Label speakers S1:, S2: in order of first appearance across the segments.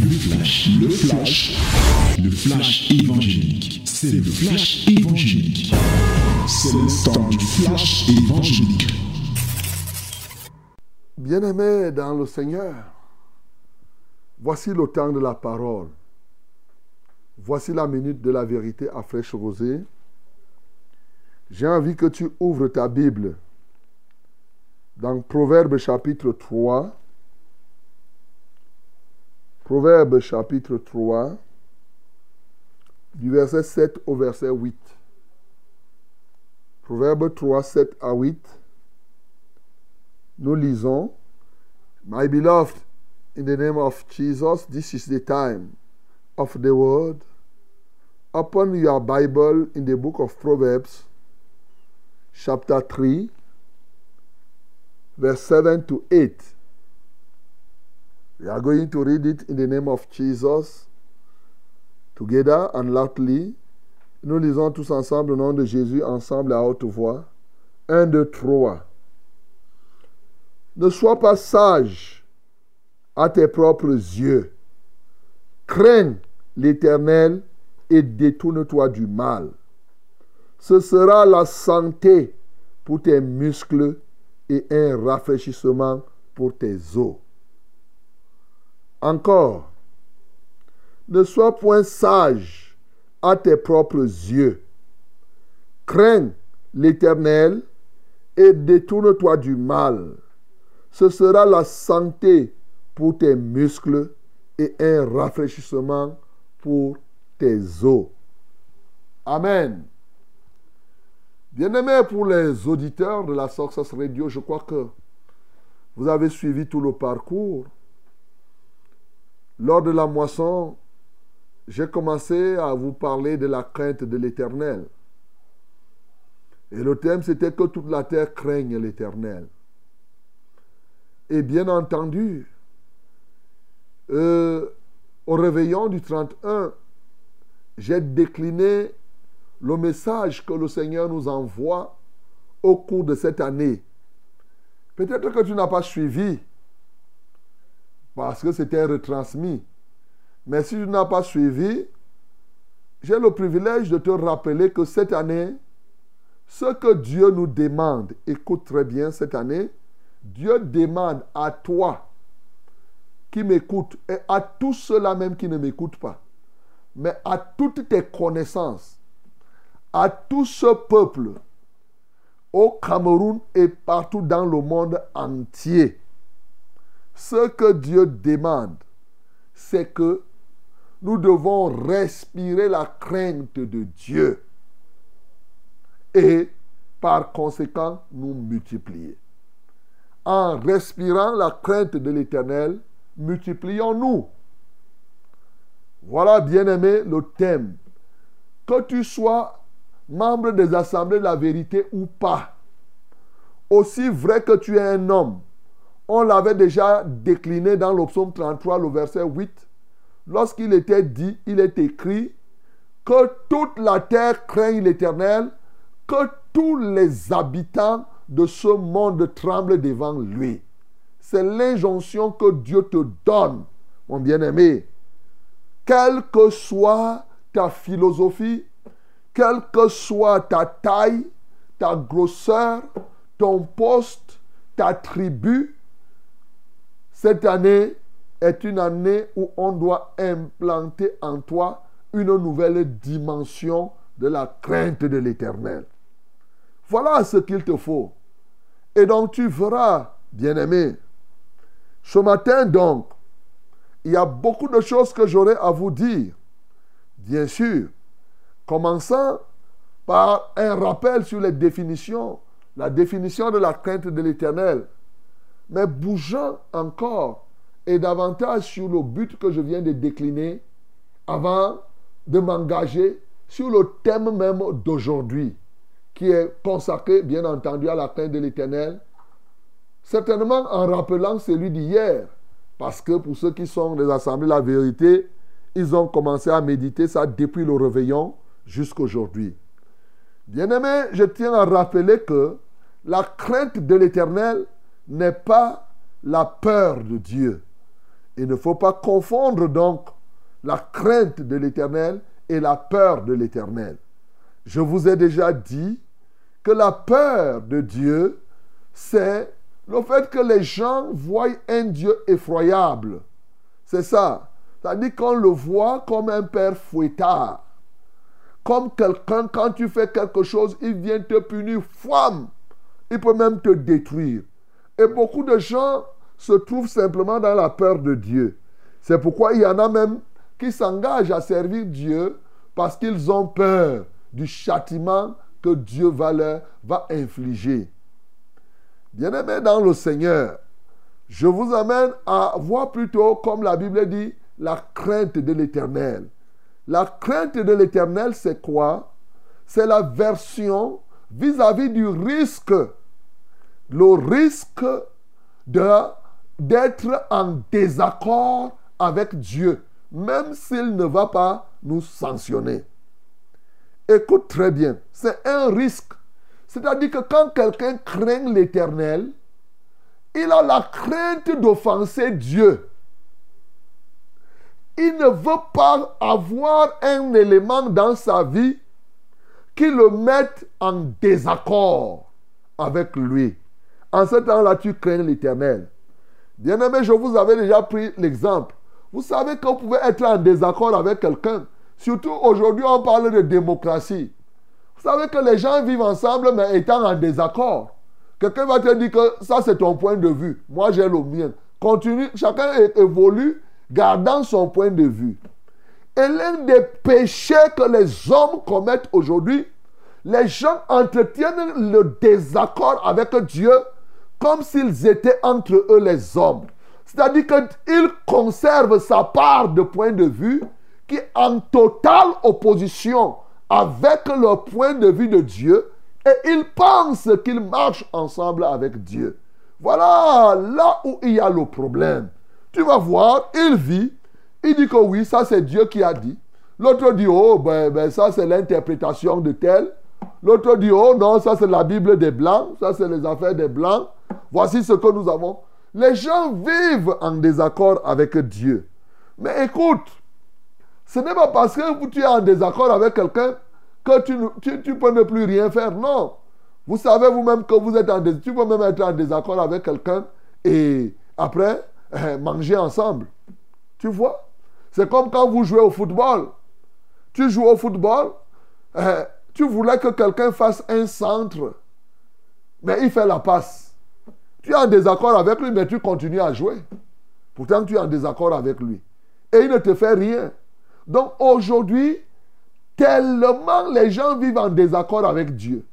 S1: Le flash, le flash, le flash évangélique. C'est le flash évangélique. C'est le temps du flash évangélique.
S2: Bien-aimés dans le Seigneur, voici le temps de la parole. Voici la minute de la vérité à fraîche rosée. J'ai envie que tu ouvres ta Bible dans Proverbe chapitre 3. Proverbe chapitre 3, du verset 7 au verset 8. Proverbe 3, 7 à 8. Nous lisons, My beloved, in the name of Jesus, this is the time of the word. Open your Bible in the book of Proverbs, chapter 3, verse 7 to 8. We are going to read it in the name of Jesus, together and. Nous lisons tous ensemble le nom de Jésus, ensemble à haute voix. Un, deux, trois. Ne sois pas sage à tes propres yeux. Crains l'Éternel et détourne-toi du mal. Ce sera la santé pour tes muscles et un rafraîchissement pour tes os. Encore, ne sois point sage à tes propres yeux. Crains l'Éternel et détourne-toi du mal. Ce sera la santé pour tes muscles et un rafraîchissement pour tes os. Amen. Bien-aimés pour les auditeurs de la Success Radio, je crois que vous avez suivi tout le parcours. Lors de la moisson, j'ai commencé à vous parler de la crainte de l'Éternel. Et le thème, c'était que toute la terre craigne l'Éternel. Et bien entendu, euh, au réveillon du 31, j'ai décliné le message que le Seigneur nous envoie au cours de cette année. Peut-être que tu n'as pas suivi parce que c'était retransmis. Mais si tu n'as pas suivi, j'ai le privilège de te rappeler que cette année, ce que Dieu nous demande, écoute très bien cette année, Dieu demande à toi qui m'écoute et à tous ceux-là même qui ne m'écoutent pas, mais à toutes tes connaissances, à tout ce peuple au Cameroun et partout dans le monde entier. Ce que Dieu demande, c'est que nous devons respirer la crainte de Dieu et par conséquent nous multiplier. En respirant la crainte de l'Éternel, multiplions-nous. Voilà, bien-aimé, le thème. Que tu sois membre des assemblées de la vérité ou pas, aussi vrai que tu es un homme, on l'avait déjà décliné dans le psaume 33, le verset 8, lorsqu'il était dit, il est écrit, que toute la terre craigne l'Éternel, que tous les habitants de ce monde tremblent devant lui. C'est l'injonction que Dieu te donne, mon bien-aimé. Quelle que soit ta philosophie, quelle que soit ta taille, ta grosseur, ton poste, ta tribu, cette année est une année où on doit implanter en toi une nouvelle dimension de la crainte de l'éternel. Voilà ce qu'il te faut. Et donc tu verras, bien-aimé, ce matin donc, il y a beaucoup de choses que j'aurais à vous dire. Bien sûr, commençant par un rappel sur les définitions, la définition de la crainte de l'éternel, mais bougeant encore et davantage sur le but que je viens de décliner avant de m'engager sur le thème même d'aujourd'hui, qui est consacré, bien entendu, à la crainte de l'éternel, certainement en rappelant celui d'hier, parce que pour ceux qui sont des assemblées la vérité, ils ont commencé à méditer ça depuis le réveillon jusqu'aujourd'hui. Bien-aimé, je tiens à rappeler que la crainte de l'éternel n'est pas la peur de Dieu. Il ne faut pas confondre donc la crainte de l'éternel et la peur de l'éternel. Je vous ai déjà dit que la peur de Dieu, c'est le fait que les gens voient un Dieu effroyable. C'est ça. C'est-à-dire qu'on le voit comme un père fouettard. Comme quelqu'un, quand tu fais quelque chose, il vient te punir. Femme, il peut même te détruire. Et beaucoup de gens se trouvent simplement dans la peur de Dieu. C'est pourquoi il y en a même qui s'engagent à servir Dieu parce qu'ils ont peur du châtiment que Dieu va leur va infliger. Bien-aimés dans le Seigneur, je vous amène à voir plutôt, comme la Bible dit, la crainte de l'éternel. La crainte de l'éternel, c'est quoi? C'est la version vis-à-vis du risque. Le risque d'être en désaccord avec Dieu, même s'il ne va pas nous sanctionner. Écoute très bien, c'est un risque. C'est-à-dire que quand quelqu'un craint l'éternel, il a la crainte d'offenser Dieu. Il ne veut pas avoir un élément dans sa vie qui le mette en désaccord avec lui. En ce temps-là, tu crains l'éternel. Bien-aimé, je vous avais déjà pris l'exemple. Vous savez qu'on pouvait être en désaccord avec quelqu'un. Surtout aujourd'hui, on parle de démocratie. Vous savez que les gens vivent ensemble, mais étant en désaccord. Quelqu'un va te dire que ça, c'est ton point de vue. Moi, j'ai le mien. Continue. Chacun évolue gardant son point de vue. Et l'un des péchés que les hommes commettent aujourd'hui, les gens entretiennent le désaccord avec Dieu comme s'ils étaient entre eux les hommes. C'est-à-dire qu'ils conservent sa part de point de vue qui est en totale opposition avec le point de vue de Dieu et ils pensent qu'ils marchent ensemble avec Dieu. Voilà là où il y a le problème. Tu vas voir, il vit, il dit que oui, ça c'est Dieu qui a dit. L'autre dit, oh, ben, ben ça c'est l'interprétation de tel. L'autre dit, oh non, ça c'est la Bible des Blancs, ça c'est les affaires des Blancs. Voici ce que nous avons. Les gens vivent en désaccord avec Dieu. Mais écoute, ce n'est pas parce que tu es en désaccord avec quelqu'un que tu, tu, peux ne plus rien faire. Non. Vous savez vous-même que vous êtes en désaccord. Tu peux même être en désaccord avec quelqu'un et après manger ensemble. Tu vois? C'est comme quand vous jouez au football. Tu joues au football, tu voulais que quelqu'un fasse un centre, mais il fait la passe. Tu es en désaccord avec lui, mais tu continues à jouer. Pourtant, tu es en désaccord avec lui. Et il ne te fait rien. Donc aujourd'hui, tellement les gens vivent en désaccord avec Dieu.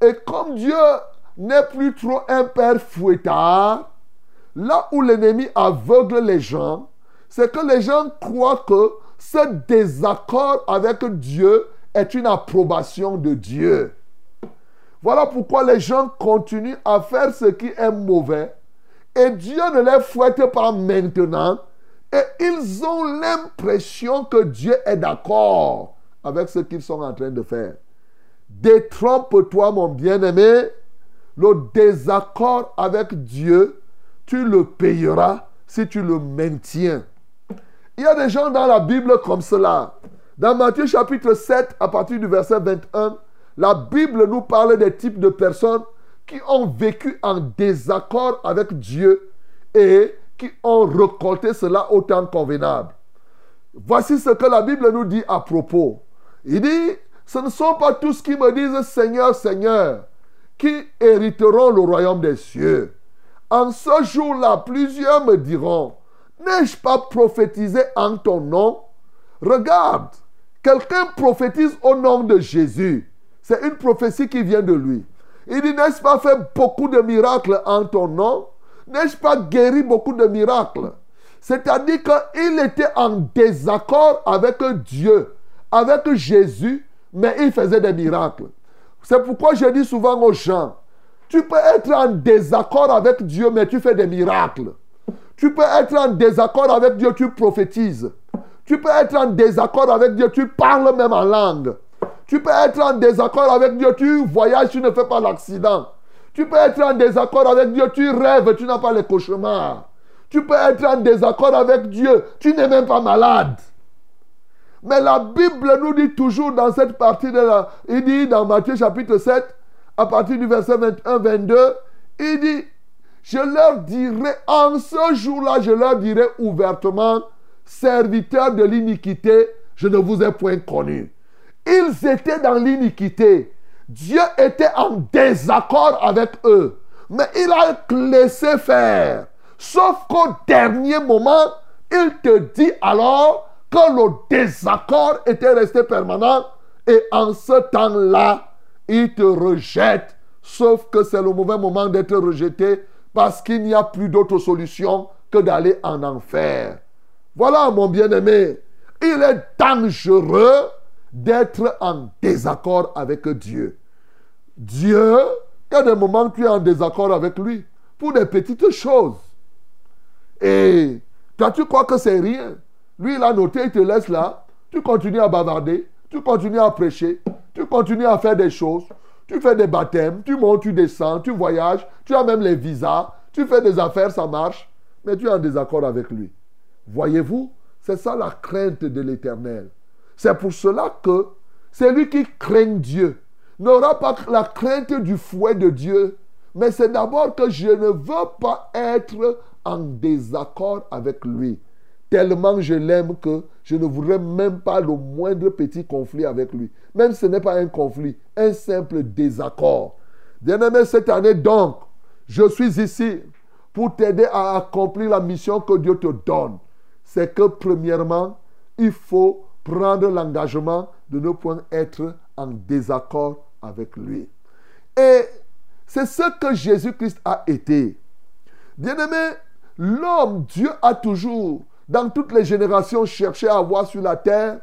S2: Et comme Dieu n'est plus trop un père fouettard, là où l'ennemi aveugle les gens, c'est que les gens croient que ce désaccord avec Dieu est une approbation de Dieu. Voilà pourquoi les gens continuent à faire ce qui est mauvais et Dieu ne les fouette pas maintenant et ils ont l'impression que Dieu est d'accord avec ce qu'ils sont en train de faire. Détrompe-toi, mon bien-aimé. Le désaccord avec Dieu, tu le payeras si tu le maintiens. Il y a des gens dans la Bible comme cela. Dans Matthieu chapitre 7, à partir du verset 21, la Bible nous parle des types de personnes qui ont vécu en désaccord avec Dieu et qui ont récolté cela au temps convenable. Voici ce que la Bible nous dit à propos. Il dit, ce ne sont pas tous qui me disent Seigneur, Seigneur, qui hériteront le royaume des cieux. En ce jour-là, plusieurs me diront, n'ai-je pas prophétisé en ton nom? Regarde, quelqu'un prophétise au nom de Jésus. C'est une prophétie qui vient de lui. Il dit, n'ai-je pas fait beaucoup de miracles en ton nom? N'ai-je pas guéri beaucoup de miracles? C'est-à-dire qu'il était en désaccord avec Dieu, avec Jésus, mais il faisait des miracles. C'est pourquoi je dis souvent aux gens, tu peux être en désaccord avec Dieu, mais tu fais des miracles. Tu peux être en désaccord avec Dieu, tu prophétises. Tu peux être en désaccord avec Dieu, tu parles même en langue. Tu peux être en désaccord avec Dieu, tu voyages, tu ne fais pas l'accident. Tu peux être en désaccord avec Dieu, tu rêves, tu n'as pas les cauchemars. Tu peux être en désaccord avec Dieu. Tu n'es même pas malade. Mais la Bible nous dit toujours dans cette partie de la... Il dit dans Matthieu chapitre 7, à partir du verset 21-22, il dit, je leur dirai, en ce jour-là, je leur dirai ouvertement, serviteurs de l'iniquité, je ne vous ai point connu. Ils étaient dans l'iniquité. Dieu était en désaccord avec eux. Mais il a laissé faire. Sauf qu'au dernier moment, il te dit alors que le désaccord était resté permanent. Et en ce temps-là, il te rejette. Sauf que c'est le mauvais moment d'être rejeté parce qu'il n'y a plus d'autre solution que d'aller en enfer. Voilà, mon bien-aimé. Il est dangereux d'être en désaccord avec Dieu. Dieu, il y a des moments où tu es en désaccord avec lui pour des petites choses. Et toi, tu crois que c'est rien. Lui, il a noté, il te laisse là. Tu continues à bavarder, tu continues à prêcher, tu continues à faire des choses. Tu fais des baptêmes, tu montes, tu descends, tu voyages, tu as même les visas, tu fais des affaires, ça marche, mais tu es en désaccord avec lui. Voyez-vous, c'est ça la crainte de l'éternel. C'est pour cela que celui qui craint Dieu n'aura pas la crainte du fouet de Dieu, mais c'est d'abord que je ne veux pas être en désaccord avec lui. Tellement je l'aime que je ne voudrais même pas le moindre petit conflit avec lui. Même ce n'est pas un conflit, un simple désaccord. Bien-aimé, cette année donc, je suis ici pour t'aider à accomplir la mission que Dieu te donne. C'est que premièrement, il faut prendre l'engagement de ne point être en désaccord avec lui. Et c'est ce que Jésus-Christ a été. Bien-aimé, l'homme, Dieu a toujours dans toutes les générations, cherché à avoir sur la terre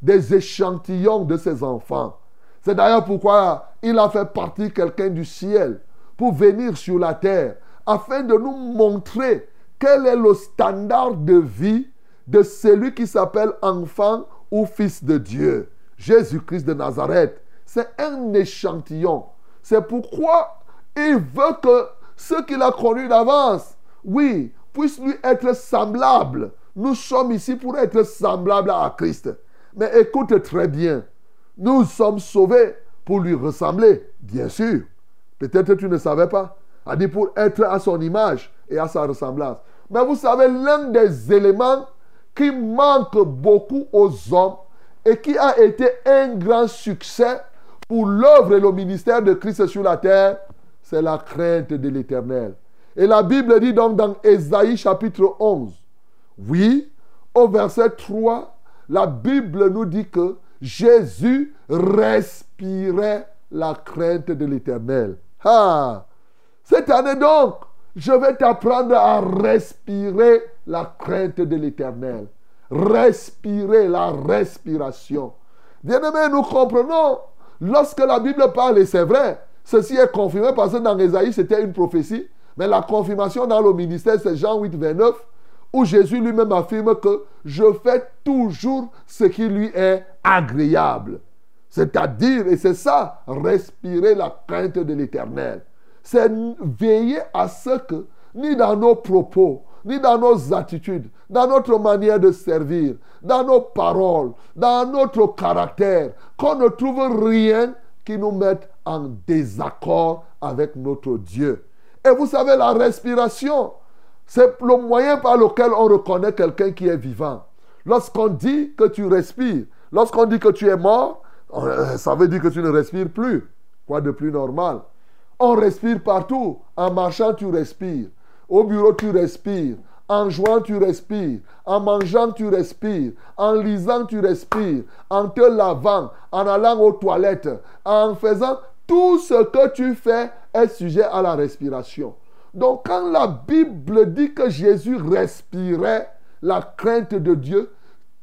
S2: des échantillons de ses enfants. C'est d'ailleurs pourquoi il a fait partie quelqu'un du ciel pour venir sur la terre afin de nous montrer quel est le standard de vie de celui qui s'appelle enfant ou fils de Dieu. Jésus-Christ de Nazareth. C'est un échantillon. C'est pourquoi il veut que ceux qu'il a connus d'avance, oui, puissent lui être semblables nous sommes ici pour être semblables à Christ. Mais écoute très bien, nous sommes sauvés pour lui ressembler, bien sûr. Peut-être tu ne savais pas. A dit pour être à son image et à sa ressemblance. Mais vous savez, l'un des éléments qui manque beaucoup aux hommes et qui a été un grand succès pour l'œuvre et le ministère de Christ sur la terre, c'est la crainte de l'éternel. Et la Bible dit donc dans Ésaïe chapitre 11, oui, au verset 3, la Bible nous dit que Jésus respirait la crainte de l'éternel. Ah, cette année donc, je vais t'apprendre à respirer la crainte de l'éternel. Respirer la respiration. Bien-aimés, nous comprenons, lorsque la Bible parle, et c'est vrai, ceci est confirmé parce que dans Ésaïe, c'était une prophétie, mais la confirmation dans le ministère, c'est Jean 8, 29 où Jésus lui-même affirme que je fais toujours ce qui lui est agréable. C'est-à-dire, et c'est ça, respirer la crainte de l'éternel. C'est veiller à ce que, ni dans nos propos, ni dans nos attitudes, dans notre manière de servir, dans nos paroles, dans notre caractère, qu'on ne trouve rien qui nous mette en désaccord avec notre Dieu. Et vous savez, la respiration, c'est le moyen par lequel on reconnaît quelqu'un qui est vivant. Lorsqu'on dit que tu respires, lorsqu'on dit que tu es mort, euh, ça veut dire que tu ne respires plus. Quoi de plus normal? On respire partout. En marchant, tu respires. Au bureau, tu respires. En jouant, tu respires. En mangeant, tu respires. En lisant, tu respires. En te lavant, en allant aux toilettes, en faisant tout ce que tu fais est sujet à la respiration. Donc quand la Bible dit que Jésus respirait la crainte de Dieu,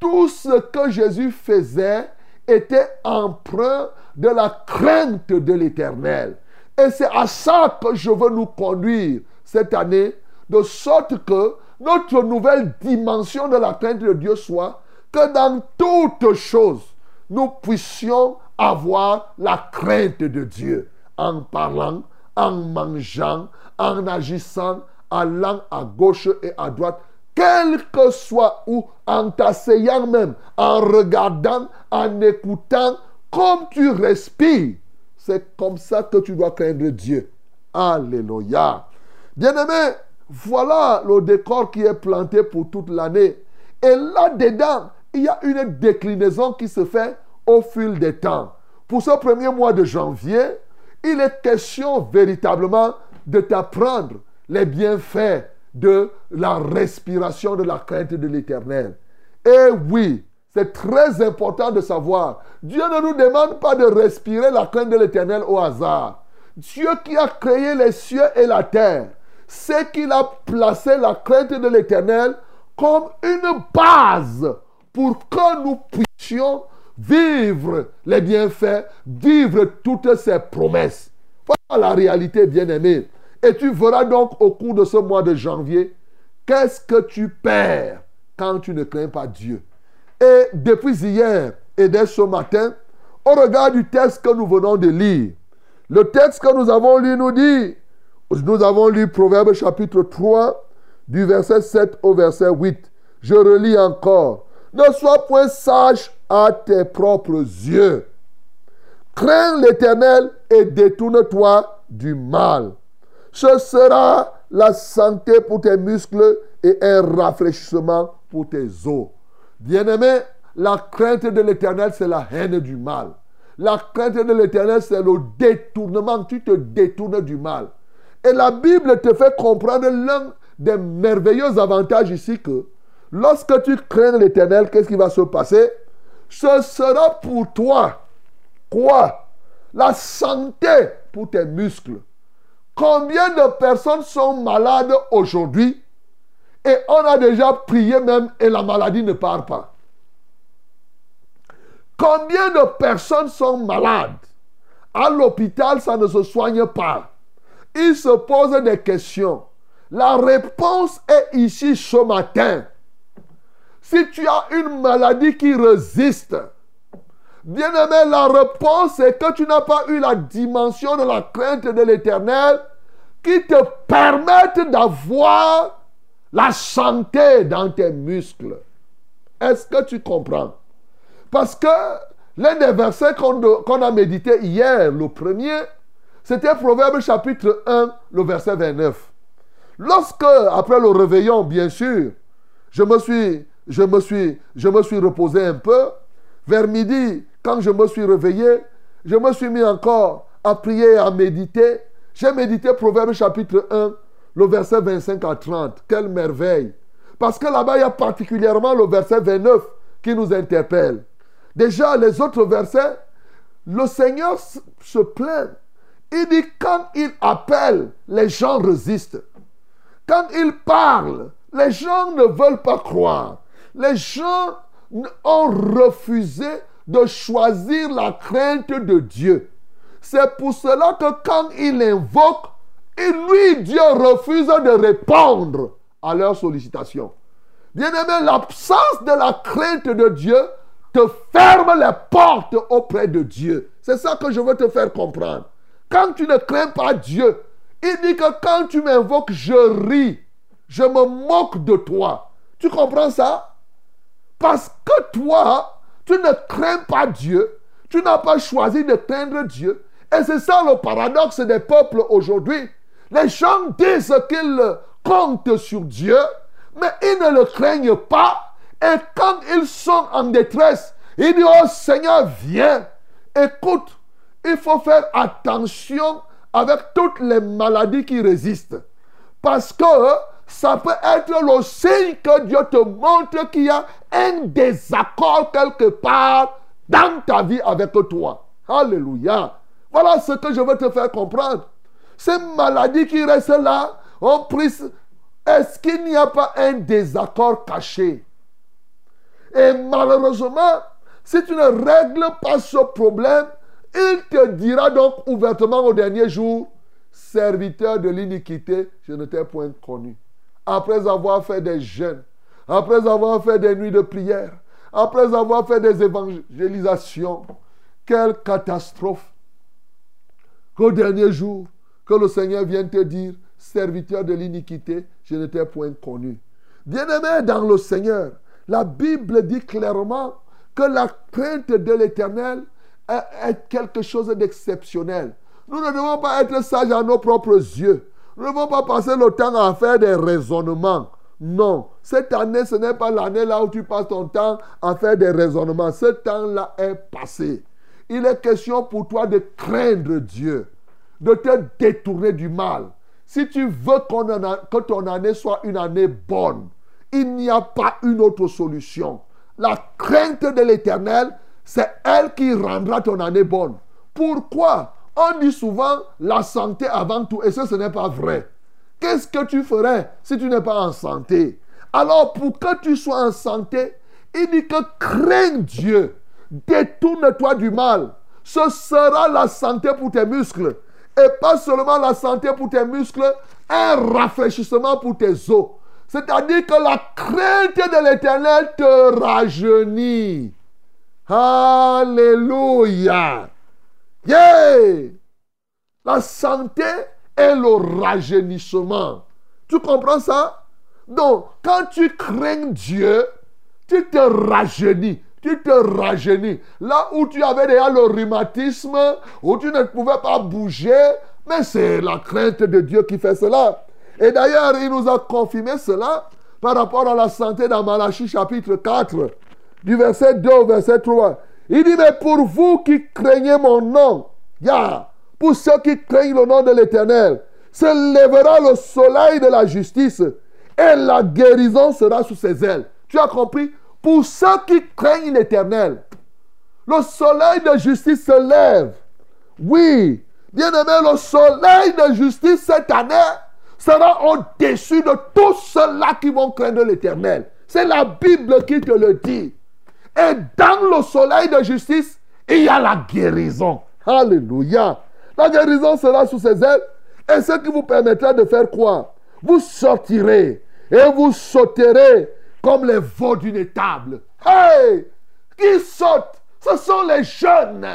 S2: tout ce que Jésus faisait était emprunt de la crainte de l'Éternel. Et c'est à ça que je veux nous conduire cette année, de sorte que notre nouvelle dimension de la crainte de Dieu soit que dans toutes choses, nous puissions avoir la crainte de Dieu en parlant, en mangeant, en agissant, allant à gauche et à droite, quel que soit où, en t'asseyant même, en regardant, en écoutant, comme tu respires. C'est comme ça que tu dois craindre Dieu. Alléluia. Bien-aimé, voilà le décor qui est planté pour toute l'année. Et là-dedans, il y a une déclinaison qui se fait au fil des temps. Pour ce premier mois de janvier, il est question véritablement de t'apprendre les bienfaits de la respiration de la crainte de l'éternel. Et oui, c'est très important de savoir. Dieu ne nous demande pas de respirer la crainte de l'éternel au hasard. Dieu qui a créé les cieux et la terre, c'est qu'il a placé la crainte de l'éternel comme une base pour que nous puissions vivre les bienfaits, vivre toutes ses promesses. Voilà la réalité, bien-aimé. Et tu verras donc au cours de ce mois de janvier, qu'est-ce que tu perds quand tu ne crains pas Dieu? Et depuis hier et dès ce matin, au regard du texte que nous venons de lire, le texte que nous avons lu nous dit, nous avons lu Proverbe chapitre 3, du verset 7 au verset 8. Je relis encore. Ne sois point sage à tes propres yeux. Crains l'Éternel et détourne-toi du mal. Ce sera la santé pour tes muscles et un rafraîchissement pour tes os. Bien-aimé, la crainte de l'Éternel, c'est la haine du mal. La crainte de l'Éternel, c'est le détournement. Tu te détournes du mal. Et la Bible te fait comprendre l'un des merveilleux avantages ici que lorsque tu crains l'Éternel, qu'est-ce qui va se passer? Ce sera pour toi. Quoi? La santé pour tes muscles. Combien de personnes sont malades aujourd'hui? Et on a déjà prié même et la maladie ne part pas. Combien de personnes sont malades? À l'hôpital, ça ne se soigne pas. Ils se posent des questions. La réponse est ici ce matin. Si tu as une maladie qui résiste, bien aimé, la réponse est que tu n'as pas eu la dimension de la crainte de l'éternel qui te permette d'avoir la santé dans tes muscles. Est-ce que tu comprends? Parce que l'un des versets qu'on a médité hier, le premier, c'était Proverbe chapitre 1, le verset 29. Lorsque, après le réveillon, bien sûr, je me suis, je me suis, je me suis reposé un peu, vers midi, quand je me suis réveillé, je me suis mis encore à prier à méditer. J'ai médité Proverbe chapitre 1, le verset 25 à 30. Quelle merveille. Parce que là-bas, il y a particulièrement le verset 29 qui nous interpelle. Déjà, les autres versets, le Seigneur se plaint. Il dit, quand il appelle, les gens résistent. Quand il parle, les gens ne veulent pas croire. Les gens ont refusé de choisir la crainte de Dieu. C'est pour cela que quand il invoque, et lui, Dieu refuse de répondre à leurs sollicitations. Bien-aimé, l'absence de la crainte de Dieu te ferme les portes auprès de Dieu. C'est ça que je veux te faire comprendre. Quand tu ne crains pas Dieu, il dit que quand tu m'invoques, je ris. Je me moque de toi. Tu comprends ça? Parce que toi, tu ne crains pas Dieu. Tu n'as pas choisi de craindre Dieu. Et c'est ça le paradoxe des peuples aujourd'hui. Les gens disent qu'ils comptent sur Dieu, mais ils ne le craignent pas. Et quand ils sont en détresse, ils disent, oh Seigneur, viens. Écoute, il faut faire attention avec toutes les maladies qui résistent. Parce que ça peut être le signe que Dieu te montre qu'il y a un désaccord quelque part dans ta vie avec toi. Alléluia. Voilà ce que je veux te faire comprendre. Ces maladies qui restent là, on prie. Est-ce qu'il n'y a pas un désaccord caché? Et malheureusement, si tu ne règles pas ce problème, il te dira donc ouvertement au dernier jour, serviteur de l'iniquité, je ne t'ai point connu. Après avoir fait des jeûnes, après avoir fait des nuits de prière, après avoir fait des évangélisations, quelle catastrophe. Qu'au dernier jour, que le Seigneur vienne te dire, serviteur de l'iniquité, je n'étais point connu. Bien-aimé dans le Seigneur, la Bible dit clairement que la crainte de l'Éternel est quelque chose d'exceptionnel. Nous ne devons pas être sages à nos propres yeux. Nous ne devons pas passer le temps à faire des raisonnements. Non, cette année, ce n'est pas l'année là où tu passes ton temps à faire des raisonnements. Ce temps-là est passé. Il est question pour toi de craindre Dieu, de te détourner du mal. Si tu veux que ton année soit une année bonne, il n'y a pas une autre solution. La crainte de l'éternel, c'est elle qui rendra ton année bonne. Pourquoi? On dit souvent la santé avant tout, et ça, ce n'est pas vrai. Qu'est-ce que tu ferais si tu n'es pas en santé? Alors, pour que tu sois en santé, il dit que crains Dieu, détourne-toi du mal. Ce sera la santé pour tes muscles. Et pas seulement la santé pour tes muscles, un rafraîchissement pour tes os. C'est-à-dire que la crainte de l'éternel te rajeunit. Alléluia. Yeah. La santé et le rajeunissement. Tu comprends ça? Donc, quand tu crains Dieu, tu te rajeunis. Tu te rajeunis. Là où tu avais déjà le rhumatisme, où tu ne pouvais pas bouger, mais c'est la crainte de Dieu qui fait cela. Et d'ailleurs, il nous a confirmé cela par rapport à la santé dans Malachie chapitre 4, du verset 2 au verset 3. Il dit, mais pour vous qui craignez mon nom, yeah, pour ceux qui craignent le nom de l'Éternel, se lèvera le soleil de la justice et la guérison sera sous ses ailes. Tu as compris? Pour ceux qui craignent l'Éternel, le soleil de justice se lève. Oui, bien aimé, le soleil de justice cette année sera au-dessus de tous ceux-là qui vont craindre l'Éternel. C'est la Bible qui te le dit. Et dans le soleil de justice, il y a la guérison. Alléluia. La guérison sera sous ses ailes et ce qui vous permettra de faire quoi? Vous sortirez et vous sauterez comme les veaux d'une étable. Hey Qui saute? Ce sont les jeunes.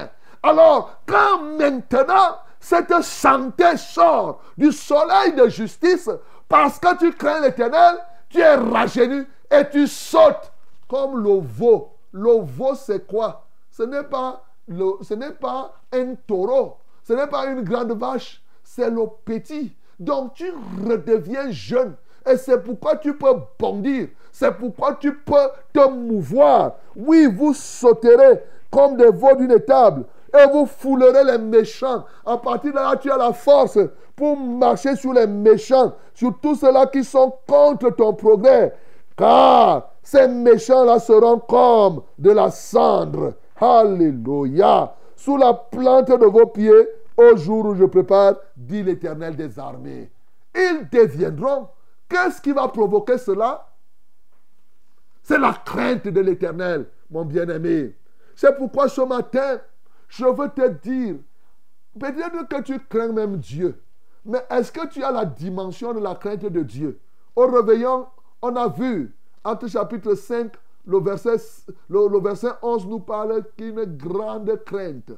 S2: Alors, quand maintenant cette santé sort du soleil de justice, parce que tu crains l'éternel, tu es rajeuni et tu sautes comme le veau. Le veau, c'est quoi? Ce n'est pas, ce n'est pas un taureau. Ce n'est pas une grande vache, c'est le petit. Donc tu redeviens jeune. Et c'est pourquoi tu peux bondir. C'est pourquoi tu peux te mouvoir. Oui, vous sauterez comme des veaux d'une étable. Et vous foulerez les méchants. À partir de là, tu as la force pour marcher sur les méchants, sur tous ceux-là qui sont contre ton progrès. Car ces méchants-là seront comme de la cendre. Alléluia sous la plante de vos pieds au jour où je prépare, dit l'Éternel des armées. Ils deviendront. Qu'est-ce qui va provoquer cela? C'est la crainte de l'Éternel, mon bien-aimé. C'est pourquoi ce matin, je veux te dire, peut-être que tu crains même Dieu, mais est-ce que tu as la dimension de la crainte de Dieu? Au réveillon, on a vu, entre chapitre 5 le verset, le, verset 11 nous parle d'une grande crainte.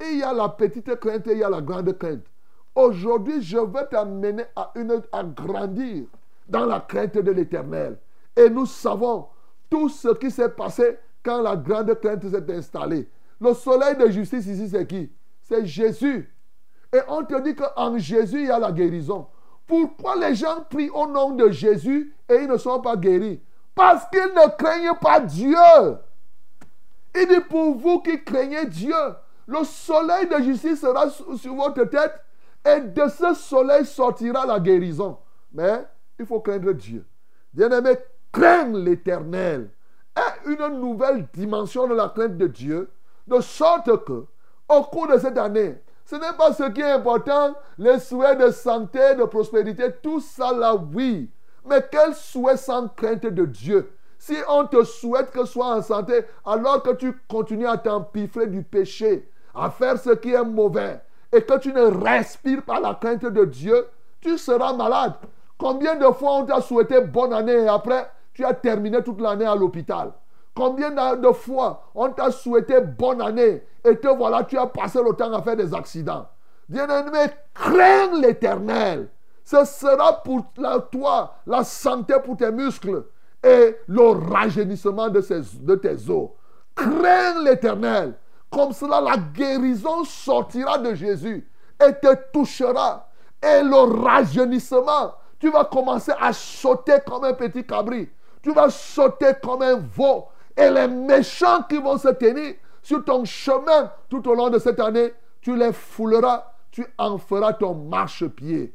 S2: Il y a la petite crainte et il y a la grande crainte. Aujourd'hui, je veux t'amener à, à grandir dans la crainte de l'éternel. Et nous savons tout ce qui s'est passé quand la grande crainte s'est installée. Le soleil de justice ici, c'est qui? C'est Jésus. Et on te dit qu'en Jésus, il y a la guérison. Pourquoi les gens prient au nom de Jésus et ils ne sont pas guéris? Parce qu'ils ne craignent pas Dieu. Il dit pour vous qui craignez Dieu, le soleil de justice sera sur votre tête et de ce soleil sortira la guérison. Mais il faut craindre Dieu. Bien-aimé, crains l'éternel. Et une nouvelle dimension de la crainte de Dieu, de sorte que, au cours de cette année, ce n'est pas ce qui est important, les souhaits de santé, de prospérité, tout ça là, oui. Mais quel souhait sans crainte de Dieu? Si on te souhaite que tu sois en santé, alors que tu continues à t'empiffrer du péché, à faire ce qui est mauvais, et que tu ne respires pas la crainte de Dieu, tu seras malade. Combien de fois on t'a souhaité bonne année et après, tu as terminé toute l'année à l'hôpital? Combien de fois on t'a souhaité bonne année et te voilà, tu as passé le temps à faire des accidents? Bien-aimé, crains l'éternel. Ce sera pour toi la santé pour tes muscles et le rajeunissement de, tes os. Crains l'éternel. Comme cela, la guérison sortira de Jésus et te touchera. Et le rajeunissement, tu vas commencer à sauter comme un petit cabri. Tu vas sauter comme un veau. Et les méchants qui vont se tenir sur ton chemin tout au long de cette année, tu les fouleras, tu en feras ton marchepied.